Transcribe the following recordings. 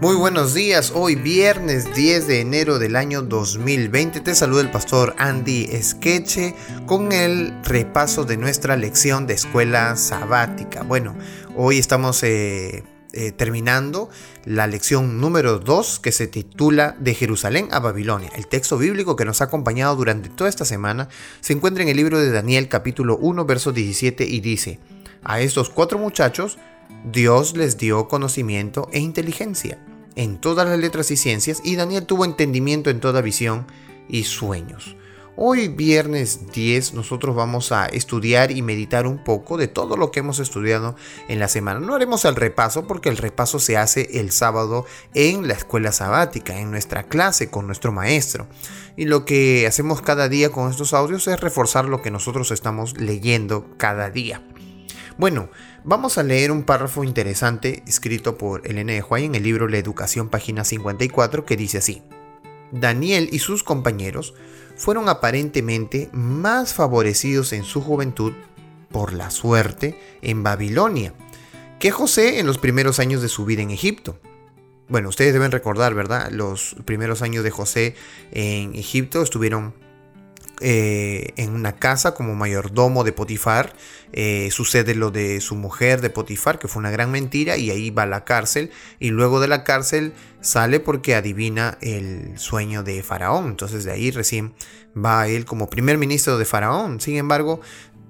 Muy buenos días, hoy viernes 10 de enero del año 2020 te saluda el pastor Andy Esqueche con el repaso de nuestra lección de escuela sabática. Bueno, hoy estamos eh, eh, terminando la lección número 2 que se titula De Jerusalén a Babilonia. El texto bíblico que nos ha acompañado durante toda esta semana se encuentra en el libro de Daniel capítulo 1 verso 17 y dice, a estos cuatro muchachos Dios les dio conocimiento e inteligencia en todas las letras y ciencias y Daniel tuvo entendimiento en toda visión y sueños. Hoy viernes 10 nosotros vamos a estudiar y meditar un poco de todo lo que hemos estudiado en la semana. No haremos el repaso porque el repaso se hace el sábado en la escuela sabática, en nuestra clase con nuestro maestro. Y lo que hacemos cada día con estos audios es reforzar lo que nosotros estamos leyendo cada día. Bueno, Vamos a leer un párrafo interesante escrito por Elena de Huay en el libro La Educación, página 54, que dice así. Daniel y sus compañeros fueron aparentemente más favorecidos en su juventud por la suerte en Babilonia que José en los primeros años de su vida en Egipto. Bueno, ustedes deben recordar, ¿verdad? Los primeros años de José en Egipto estuvieron eh, en una casa como mayordomo de Potifar. Eh, sucede lo de su mujer de Potifar, que fue una gran mentira, y ahí va a la cárcel. Y luego de la cárcel sale porque adivina el sueño de Faraón. Entonces de ahí recién va él como primer ministro de Faraón. Sin embargo,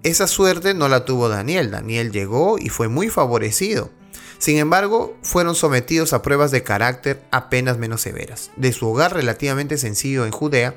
esa suerte no la tuvo Daniel. Daniel llegó y fue muy favorecido. Sin embargo, fueron sometidos a pruebas de carácter apenas menos severas. De su hogar relativamente sencillo en Judea,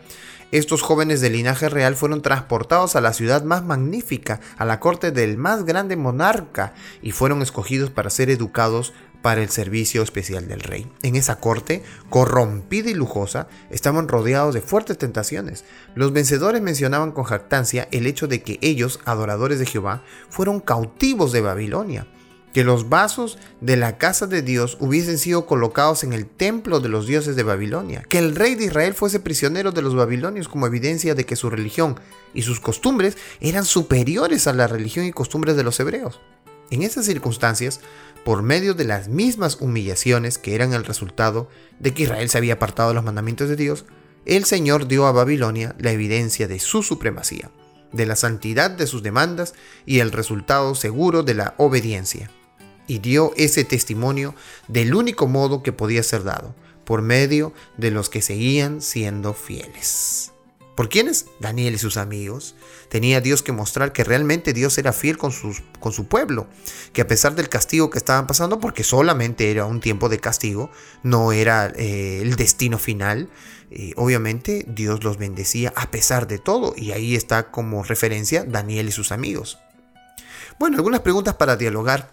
estos jóvenes de linaje real fueron transportados a la ciudad más magnífica, a la corte del más grande monarca, y fueron escogidos para ser educados para el servicio especial del rey. En esa corte, corrompida y lujosa, estaban rodeados de fuertes tentaciones. Los vencedores mencionaban con jactancia el hecho de que ellos, adoradores de Jehová, fueron cautivos de Babilonia que los vasos de la casa de Dios hubiesen sido colocados en el templo de los dioses de Babilonia, que el rey de Israel fuese prisionero de los babilonios como evidencia de que su religión y sus costumbres eran superiores a la religión y costumbres de los hebreos. En esas circunstancias, por medio de las mismas humillaciones que eran el resultado de que Israel se había apartado de los mandamientos de Dios, el Señor dio a Babilonia la evidencia de su supremacía, de la santidad de sus demandas y el resultado seguro de la obediencia y dio ese testimonio del único modo que podía ser dado, por medio de los que seguían siendo fieles. ¿Por quiénes? Daniel y sus amigos. Tenía Dios que mostrar que realmente Dios era fiel con, con su pueblo, que a pesar del castigo que estaban pasando, porque solamente era un tiempo de castigo, no era eh, el destino final, eh, obviamente Dios los bendecía a pesar de todo, y ahí está como referencia Daniel y sus amigos. Bueno, algunas preguntas para dialogar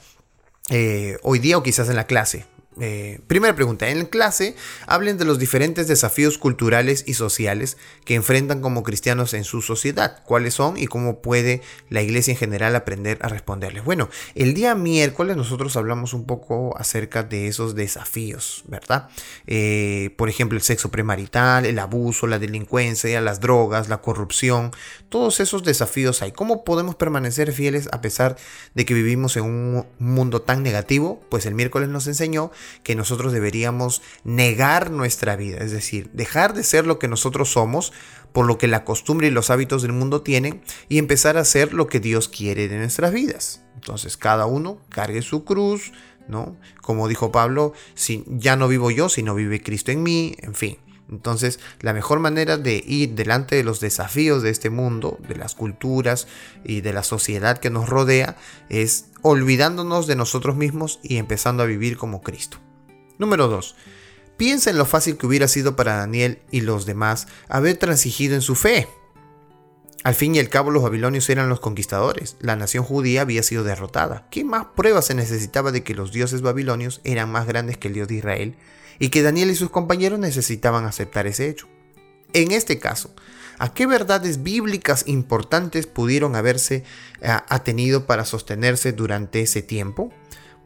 eh, hoy día o quizás en la clase. Eh, primera pregunta, en clase hablen de los diferentes desafíos culturales y sociales que enfrentan como cristianos en su sociedad, cuáles son y cómo puede la iglesia en general aprender a responderles. Bueno, el día miércoles nosotros hablamos un poco acerca de esos desafíos, ¿verdad? Eh, por ejemplo, el sexo premarital, el abuso, la delincuencia, las drogas, la corrupción, todos esos desafíos hay. ¿Cómo podemos permanecer fieles a pesar de que vivimos en un mundo tan negativo? Pues el miércoles nos enseñó que nosotros deberíamos negar nuestra vida, es decir, dejar de ser lo que nosotros somos por lo que la costumbre y los hábitos del mundo tienen y empezar a hacer lo que Dios quiere de nuestras vidas. Entonces cada uno cargue su cruz, ¿no? Como dijo Pablo, si, ya no vivo yo, sino vive Cristo en mí, en fin. Entonces, la mejor manera de ir delante de los desafíos de este mundo, de las culturas y de la sociedad que nos rodea, es olvidándonos de nosotros mismos y empezando a vivir como Cristo. Número 2. Piensa en lo fácil que hubiera sido para Daniel y los demás haber transigido en su fe. Al fin y al cabo los babilonios eran los conquistadores, la nación judía había sido derrotada. ¿Qué más pruebas se necesitaba de que los dioses babilonios eran más grandes que el dios de Israel y que Daniel y sus compañeros necesitaban aceptar ese hecho. En este caso, ¿a qué verdades bíblicas importantes pudieron haberse eh, atenido para sostenerse durante ese tiempo?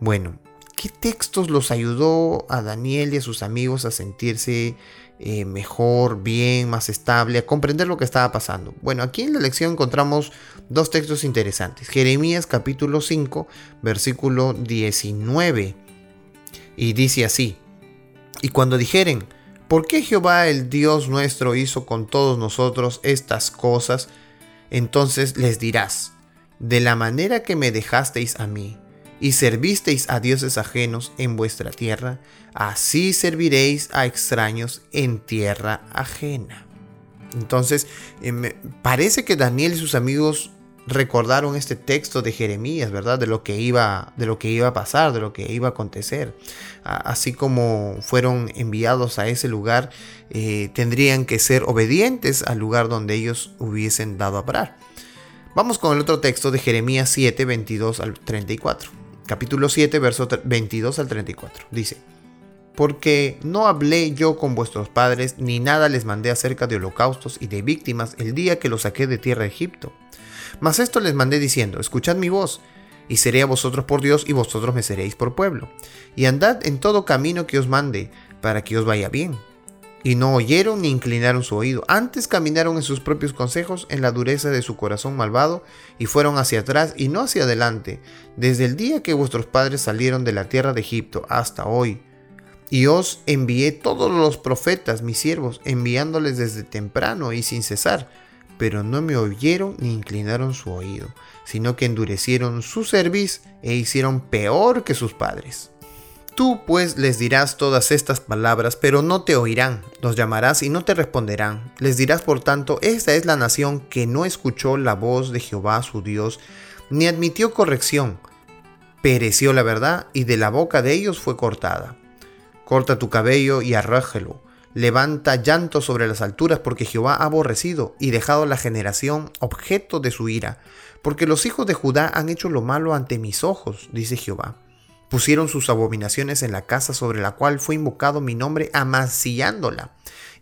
Bueno, ¿qué textos los ayudó a Daniel y a sus amigos a sentirse eh, mejor, bien, más estable, a comprender lo que estaba pasando? Bueno, aquí en la lección encontramos dos textos interesantes. Jeremías capítulo 5, versículo 19. Y dice así, Y cuando dijeren, ¿por qué Jehová el Dios nuestro hizo con todos nosotros estas cosas? Entonces les dirás, de la manera que me dejasteis a mí, y servisteis a dioses ajenos en vuestra tierra, así serviréis a extraños en tierra ajena. Entonces, eh, parece que Daniel y sus amigos recordaron este texto de Jeremías, ¿verdad? De lo que iba, de lo que iba a pasar, de lo que iba a acontecer. Así como fueron enviados a ese lugar, eh, tendrían que ser obedientes al lugar donde ellos hubiesen dado a parar. Vamos con el otro texto de Jeremías 7, 22 al 34. Capítulo 7, verso 22 al 34. Dice, porque no hablé yo con vuestros padres, ni nada les mandé acerca de holocaustos y de víctimas el día que los saqué de tierra de Egipto mas esto les mandé diciendo, escuchad mi voz, y seré a vosotros por Dios, y vosotros me seréis por pueblo. Y andad en todo camino que os mande, para que os vaya bien. Y no oyeron ni inclinaron su oído, antes caminaron en sus propios consejos, en la dureza de su corazón malvado, y fueron hacia atrás y no hacia adelante, desde el día que vuestros padres salieron de la tierra de Egipto hasta hoy. Y os envié todos los profetas, mis siervos, enviándoles desde temprano y sin cesar pero no me oyeron ni inclinaron su oído, sino que endurecieron su cerviz e hicieron peor que sus padres. Tú pues les dirás todas estas palabras, pero no te oirán, los llamarás y no te responderán. Les dirás por tanto, esta es la nación que no escuchó la voz de Jehová su Dios, ni admitió corrección. Pereció la verdad y de la boca de ellos fue cortada. Corta tu cabello y arrájelo Levanta llanto sobre las alturas porque Jehová ha aborrecido y dejado la generación objeto de su ira, porque los hijos de Judá han hecho lo malo ante mis ojos, dice Jehová. Pusieron sus abominaciones en la casa sobre la cual fue invocado mi nombre, amasillándola,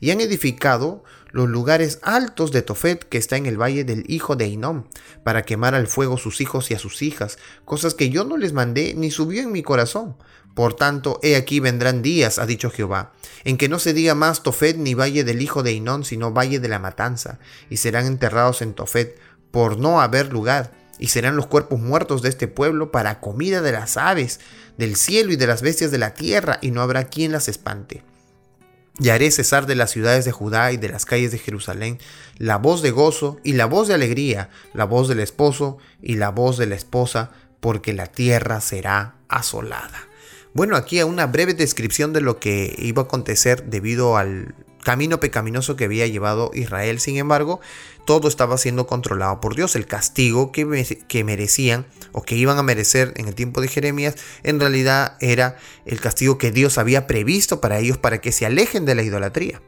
y han edificado los lugares altos de Tofet que está en el valle del hijo de Inom, para quemar al fuego sus hijos y a sus hijas, cosas que yo no les mandé ni subió en mi corazón. Por tanto, he aquí vendrán días, ha dicho Jehová, en que no se diga más Tofet ni valle del hijo de Inón, sino valle de la matanza, y serán enterrados en Tofet, por no haber lugar, y serán los cuerpos muertos de este pueblo para comida de las aves, del cielo y de las bestias de la tierra, y no habrá quien las espante. Y haré cesar de las ciudades de Judá y de las calles de Jerusalén la voz de gozo y la voz de alegría, la voz del esposo y la voz de la esposa, porque la tierra será asolada. Bueno, aquí una breve descripción de lo que iba a acontecer debido al camino pecaminoso que había llevado Israel. Sin embargo, todo estaba siendo controlado por Dios. El castigo que, que, merecían o que iban a merecer en el tiempo de Jeremías, en realidad era el castigo que Dios había previsto para ellos para que se alejen de la idolatría.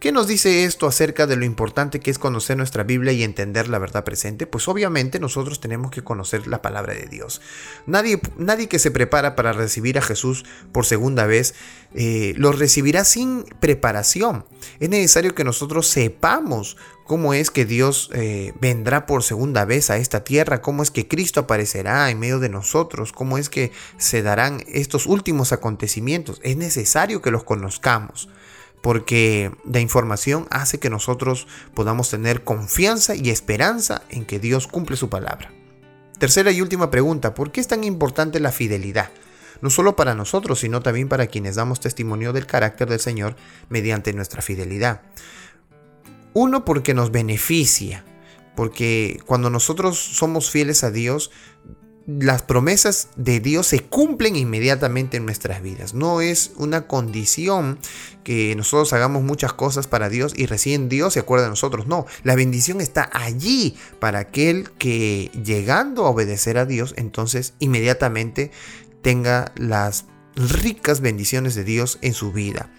¿Qué nos dice esto acerca de lo importante que es conocer nuestra Biblia y entender la verdad presente? Pues obviamente nosotros tenemos que conocer la palabra de Dios. Nadie, nadie que se prepara para recibir a Jesús por segunda vez eh, lo recibirá sin preparación. Es necesario que nosotros sepamos cómo es que Dios eh, vendrá por segunda vez a esta tierra, cómo es que Cristo aparecerá en medio de nosotros, cómo es que se darán estos últimos acontecimientos. Es necesario que los conozcamos porque la información hace que nosotros podamos tener confianza y esperanza en que Dios cumple su palabra. Tercera y última pregunta, ¿por qué es tan importante la fidelidad? No solo para nosotros, sino también para quienes damos testimonio del carácter del Señor mediante nuestra fidelidad. Uno, porque nos beneficia, porque cuando nosotros somos fieles a Dios, las promesas de Dios se cumplen inmediatamente en nuestras vidas. No es una condición que nosotros hagamos muchas cosas para Dios y recién Dios se acuerda de nosotros. No, la bendición está allí para aquel que llegando a obedecer a Dios, entonces inmediatamente tenga las ricas bendiciones de Dios en su vida.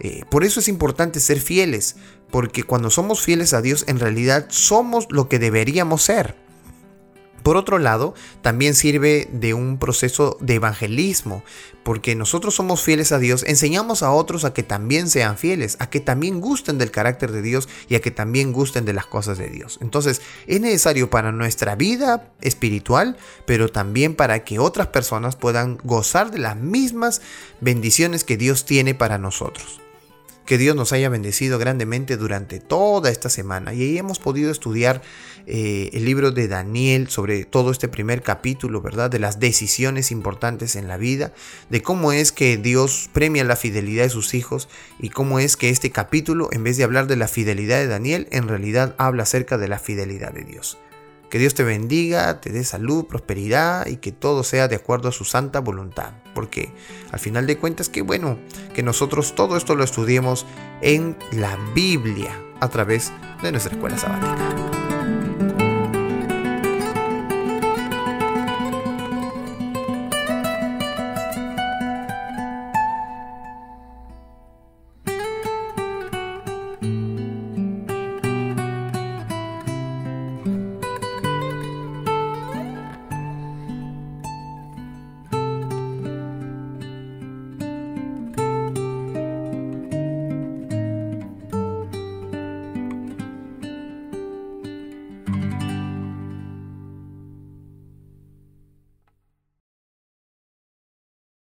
Eh, por eso es importante ser fieles, porque cuando somos fieles a Dios en realidad somos lo que deberíamos ser. Por otro lado, también sirve de un proceso de evangelismo, porque nosotros somos fieles a Dios, enseñamos a otros a que también sean fieles, a que también gusten del carácter de Dios y a que también gusten de las cosas de Dios. Entonces, es necesario para nuestra vida espiritual, pero también para que otras personas puedan gozar de las mismas bendiciones que Dios tiene para nosotros. Que Dios nos haya bendecido grandemente durante toda esta semana y ahí hemos podido estudiar eh, el libro de Daniel sobre todo este primer capítulo, ¿verdad? De las decisiones importantes en la vida, de cómo es que Dios premia la fidelidad de sus hijos y cómo es que este capítulo, en vez de hablar de la fidelidad de Daniel, en realidad habla acerca de la fidelidad de Dios. Que Dios te bendiga, te dé salud, prosperidad y que todo sea de acuerdo a su santa voluntad. Porque al final de cuentas, que bueno que nosotros todo esto lo estudiemos en la Biblia a través de nuestra escuela sabática.